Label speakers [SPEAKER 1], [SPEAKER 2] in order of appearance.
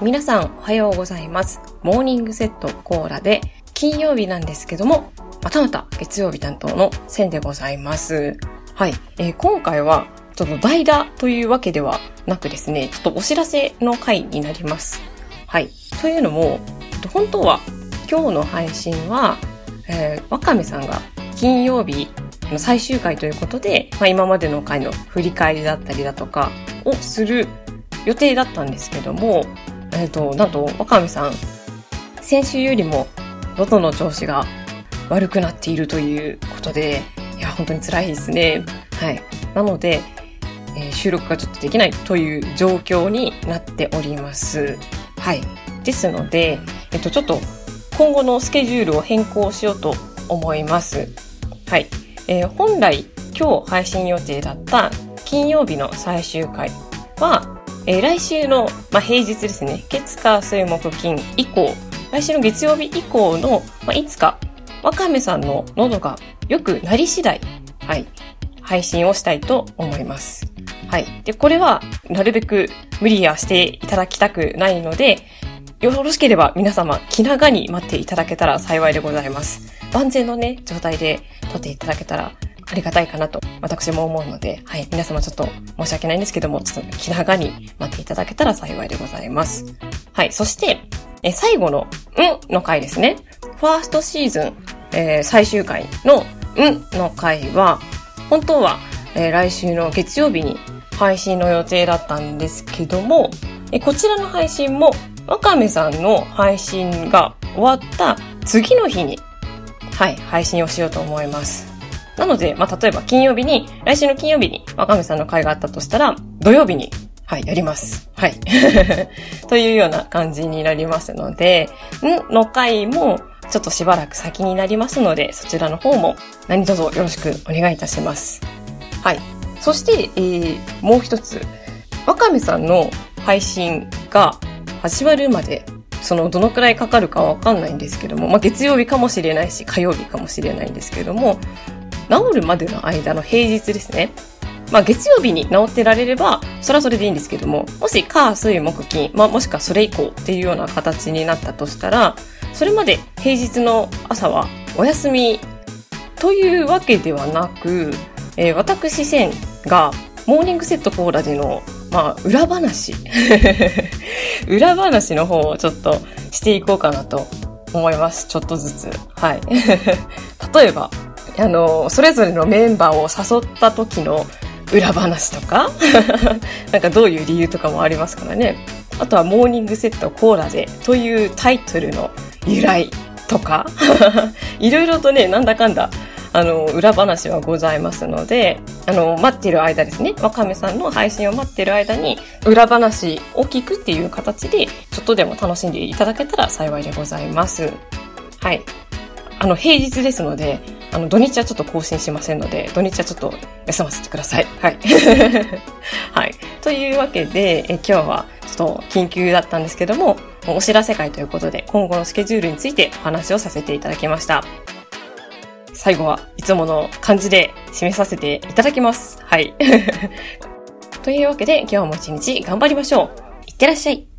[SPEAKER 1] 皆さんおはようございます。モーニングセットコーラで金曜日なんですけども、またまた月曜日担当のセンでございます。はい。えー、今回はちょっと代打というわけではなくですね、ちょっとお知らせの回になります。はい。というのも、本当は今日の配信は、えー、わかめさんが金曜日の最終回ということで、まあ、今までの回の振り返りだったりだとかをする予定だったんですけども、えっ、と、なんと、わかめさん、先週よりも喉の調子が悪くなっているということで、いや、本当に辛いですね。はい。なので、えー、収録がちょっとできないという状況になっております。はい。ですので、えっと、ちょっと今後のスケジュールを変更しようと思います。はい。えー、本来今日配信予定だった金曜日の最終回は、えー、来週の、まあ、平日ですね、月火水木金以降、来週の月曜日以降の、まあ、いつか、わかめさんの喉が良くなり次第、はい、配信をしたいと思います。はい。で、これは、なるべく無理はしていただきたくないので、よろしければ皆様気長に待っていただけたら幸いでございます。万全のね、状態で撮っていただけたらありがたいかなと私も思うので、はい、皆様ちょっと申し訳ないんですけども、ちょっと気長に待っていただけたら幸いでございます。はい、そして、え最後の、ん？の回ですね。ファーストシーズン、えー、最終回の、ん？の回は、本当は、えー、来週の月曜日に配信の予定だったんですけども、えこちらの配信もわかめさんの配信が終わった次の日に、はい、配信をしようと思います。なので、まあ、例えば金曜日に、来週の金曜日にわかめさんの会があったとしたら、土曜日に、はい、やります。はい。というような感じになりますので、ん？の回も、ちょっとしばらく先になりますので、そちらの方も何卒よろしくお願いいたします。はい。そして、えー、もう一つ、わかめさんの配信が始まるまで、そのどのくらいかかるかわかんないんですけども、まあ、月曜日かもしれないし、火曜日かもしれないんですけども、治るまでの間の平日ですね。まあ、月曜日に治ってられれば、それはそれでいいんですけども、もし、火、水、木、金、まあ、もしくはそれ以降っていうような形になったとしたら、それまで平日の朝はお休みというわけではなく、えー、私、線がモーニングセットコーラでのまあ、裏話 裏話の方をちょっとしていこうかなと思います。ちょっとずつ。はい。例えば、あの、それぞれのメンバーを誘った時の裏話とか なんかどういう理由とかもありますからね。あとは、モーニングセットコーラでというタイトルの由来とか いろいろとね、なんだかんだあの、裏話はございますので、あの、待ってる間ですね、わかめさんの配信を待ってる間に、裏話を聞くっていう形で、ちょっとでも楽しんでいただけたら幸いでございます。はい。あの、平日ですので、あの、土日はちょっと更新しませんので、土日はちょっと休ませてください。はい。はい。というわけで、え今日はちょっと緊急だったんですけども、お知らせ会ということで、今後のスケジュールについてお話をさせていただきました。最後はいつもの感じで締めさせていただきます。はい。というわけで今日も一日頑張りましょう。いってらっしゃい。